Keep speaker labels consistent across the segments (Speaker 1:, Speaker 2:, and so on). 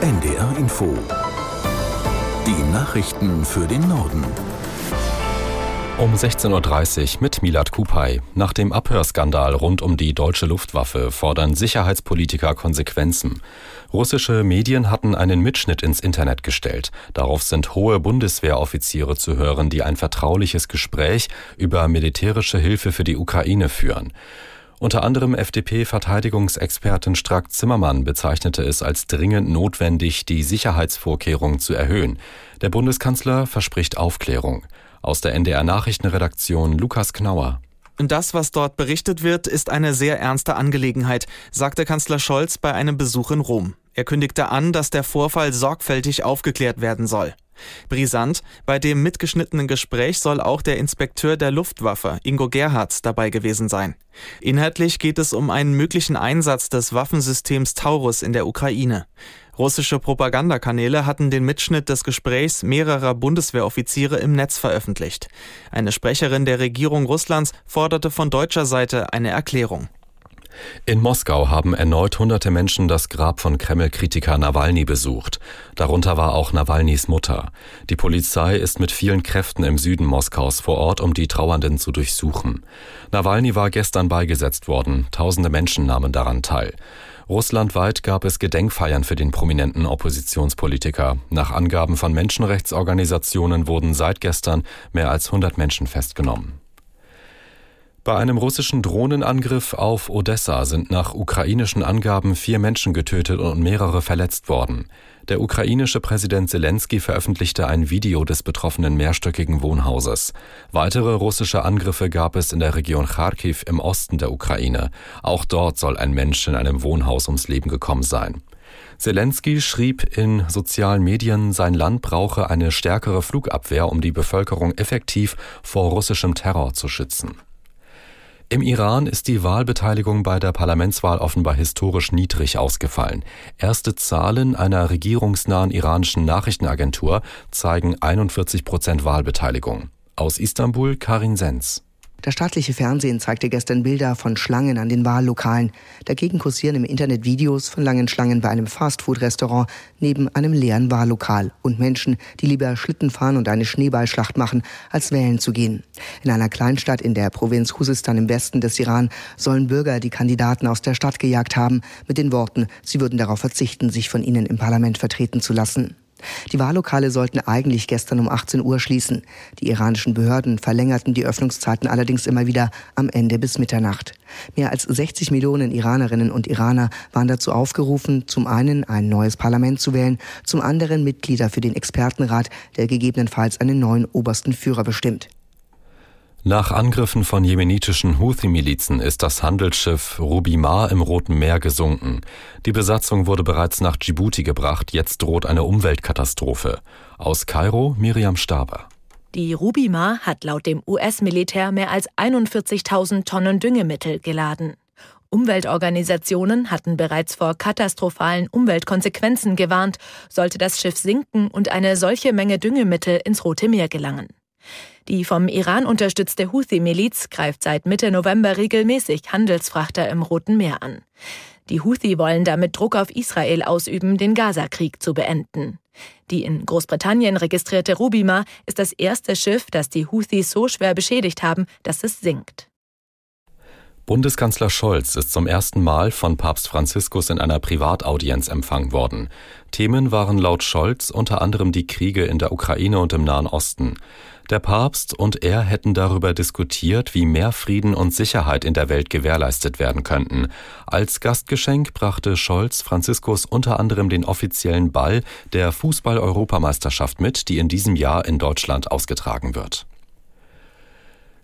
Speaker 1: NDR Info. Die Nachrichten für den Norden.
Speaker 2: Um 16.30 Uhr mit Milad Kupay. Nach dem Abhörskandal rund um die deutsche Luftwaffe fordern Sicherheitspolitiker Konsequenzen. Russische Medien hatten einen Mitschnitt ins Internet gestellt. Darauf sind hohe Bundeswehroffiziere zu hören, die ein vertrauliches Gespräch über militärische Hilfe für die Ukraine führen. Unter anderem FDP-Verteidigungsexpertin Strack Zimmermann bezeichnete es als dringend notwendig, die Sicherheitsvorkehrungen zu erhöhen. Der Bundeskanzler verspricht Aufklärung. Aus der NDR Nachrichtenredaktion Lukas Knauer.
Speaker 3: Das, was dort berichtet wird, ist eine sehr ernste Angelegenheit, sagte Kanzler Scholz bei einem Besuch in Rom. Er kündigte an, dass der Vorfall sorgfältig aufgeklärt werden soll. Brisant, bei dem mitgeschnittenen Gespräch soll auch der Inspekteur der Luftwaffe, Ingo Gerhardt, dabei gewesen sein. Inhaltlich geht es um einen möglichen Einsatz des Waffensystems Taurus in der Ukraine. Russische Propagandakanäle hatten den Mitschnitt des Gesprächs mehrerer Bundeswehroffiziere im Netz veröffentlicht. Eine Sprecherin der Regierung Russlands forderte von deutscher Seite eine Erklärung.
Speaker 2: In Moskau haben erneut hunderte Menschen das Grab von Kreml-Kritiker Nawalny besucht. Darunter war auch Nawalnys Mutter. Die Polizei ist mit vielen Kräften im Süden Moskaus vor Ort, um die Trauernden zu durchsuchen. Nawalny war gestern beigesetzt worden. Tausende Menschen nahmen daran teil. Russlandweit gab es Gedenkfeiern für den prominenten Oppositionspolitiker. Nach Angaben von Menschenrechtsorganisationen wurden seit gestern mehr als 100 Menschen festgenommen. Bei einem russischen Drohnenangriff auf Odessa sind nach ukrainischen Angaben vier Menschen getötet und mehrere verletzt worden. Der ukrainische Präsident Zelensky veröffentlichte ein Video des betroffenen mehrstöckigen Wohnhauses. Weitere russische Angriffe gab es in der Region Kharkiv im Osten der Ukraine. Auch dort soll ein Mensch in einem Wohnhaus ums Leben gekommen sein. Zelensky schrieb in sozialen Medien, sein Land brauche eine stärkere Flugabwehr, um die Bevölkerung effektiv vor russischem Terror zu schützen. Im Iran ist die Wahlbeteiligung bei der Parlamentswahl offenbar historisch niedrig ausgefallen. Erste Zahlen einer regierungsnahen iranischen Nachrichtenagentur zeigen 41 Prozent Wahlbeteiligung. Aus Istanbul Karin Sens.
Speaker 4: Das staatliche Fernsehen zeigte gestern Bilder von Schlangen an den Wahllokalen. Dagegen kursieren im Internet Videos von langen Schlangen bei einem Fastfood-Restaurant neben einem leeren Wahllokal und Menschen, die lieber Schlitten fahren und eine Schneeballschlacht machen, als wählen zu gehen. In einer Kleinstadt in der Provinz Khuzestan im Westen des Iran sollen Bürger die Kandidaten aus der Stadt gejagt haben, mit den Worten, sie würden darauf verzichten, sich von ihnen im Parlament vertreten zu lassen. Die Wahllokale sollten eigentlich gestern um 18 Uhr schließen. Die iranischen Behörden verlängerten die Öffnungszeiten allerdings immer wieder am Ende bis Mitternacht. Mehr als 60 Millionen Iranerinnen und Iraner waren dazu aufgerufen, zum einen ein neues Parlament zu wählen, zum anderen Mitglieder für den Expertenrat, der gegebenenfalls einen neuen obersten Führer bestimmt.
Speaker 2: Nach Angriffen von jemenitischen Houthi-Milizen ist das Handelsschiff Rubimar im Roten Meer gesunken. Die Besatzung wurde bereits nach Djibouti gebracht, jetzt droht eine Umweltkatastrophe. Aus Kairo Miriam Staber.
Speaker 5: Die Rubimar hat laut dem US-Militär mehr als 41.000 Tonnen Düngemittel geladen. Umweltorganisationen hatten bereits vor katastrophalen Umweltkonsequenzen gewarnt, sollte das Schiff sinken und eine solche Menge Düngemittel ins Rote Meer gelangen. Die vom Iran unterstützte Houthi-Miliz greift seit Mitte November regelmäßig Handelsfrachter im Roten Meer an. Die Houthi wollen damit Druck auf Israel ausüben, den Gaza-Krieg zu beenden. Die in Großbritannien registrierte Rubima ist das erste Schiff, das die Houthis so schwer beschädigt haben, dass es sinkt.
Speaker 2: Bundeskanzler Scholz ist zum ersten Mal von Papst Franziskus in einer Privataudienz empfangen worden. Themen waren laut Scholz unter anderem die Kriege in der Ukraine und im Nahen Osten. Der Papst und er hätten darüber diskutiert, wie mehr Frieden und Sicherheit in der Welt gewährleistet werden könnten. Als Gastgeschenk brachte Scholz Franziskus unter anderem den offiziellen Ball der Fußball-Europameisterschaft mit, die in diesem Jahr in Deutschland ausgetragen wird.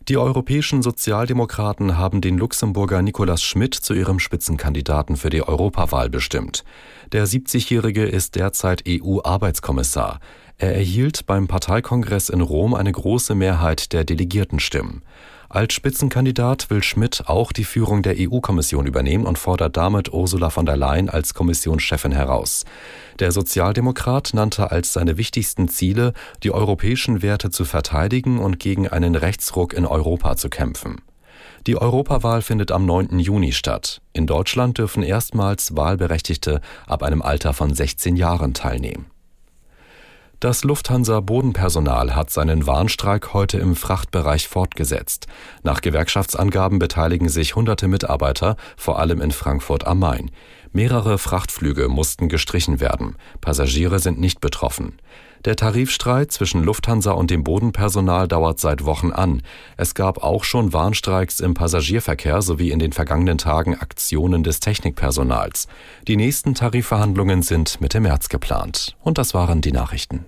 Speaker 2: Die europäischen Sozialdemokraten haben den Luxemburger Nicolas Schmidt zu ihrem Spitzenkandidaten für die Europawahl bestimmt. Der 70-Jährige ist derzeit EU-Arbeitskommissar. Er erhielt beim Parteikongress in Rom eine große Mehrheit der Delegiertenstimmen. Als Spitzenkandidat will Schmidt auch die Führung der EU-Kommission übernehmen und fordert damit Ursula von der Leyen als Kommissionschefin heraus. Der Sozialdemokrat nannte als seine wichtigsten Ziele, die europäischen Werte zu verteidigen und gegen einen Rechtsruck in Europa zu kämpfen. Die Europawahl findet am 9. Juni statt. In Deutschland dürfen erstmals Wahlberechtigte ab einem Alter von 16 Jahren teilnehmen. Das Lufthansa-Bodenpersonal hat seinen Warnstreik heute im Frachtbereich fortgesetzt. Nach Gewerkschaftsangaben beteiligen sich hunderte Mitarbeiter, vor allem in Frankfurt am Main. Mehrere Frachtflüge mussten gestrichen werden. Passagiere sind nicht betroffen. Der Tarifstreit zwischen Lufthansa und dem Bodenpersonal dauert seit Wochen an. Es gab auch schon Warnstreiks im Passagierverkehr sowie in den vergangenen Tagen Aktionen des Technikpersonals. Die nächsten Tarifverhandlungen sind Mitte März geplant. Und das waren die Nachrichten.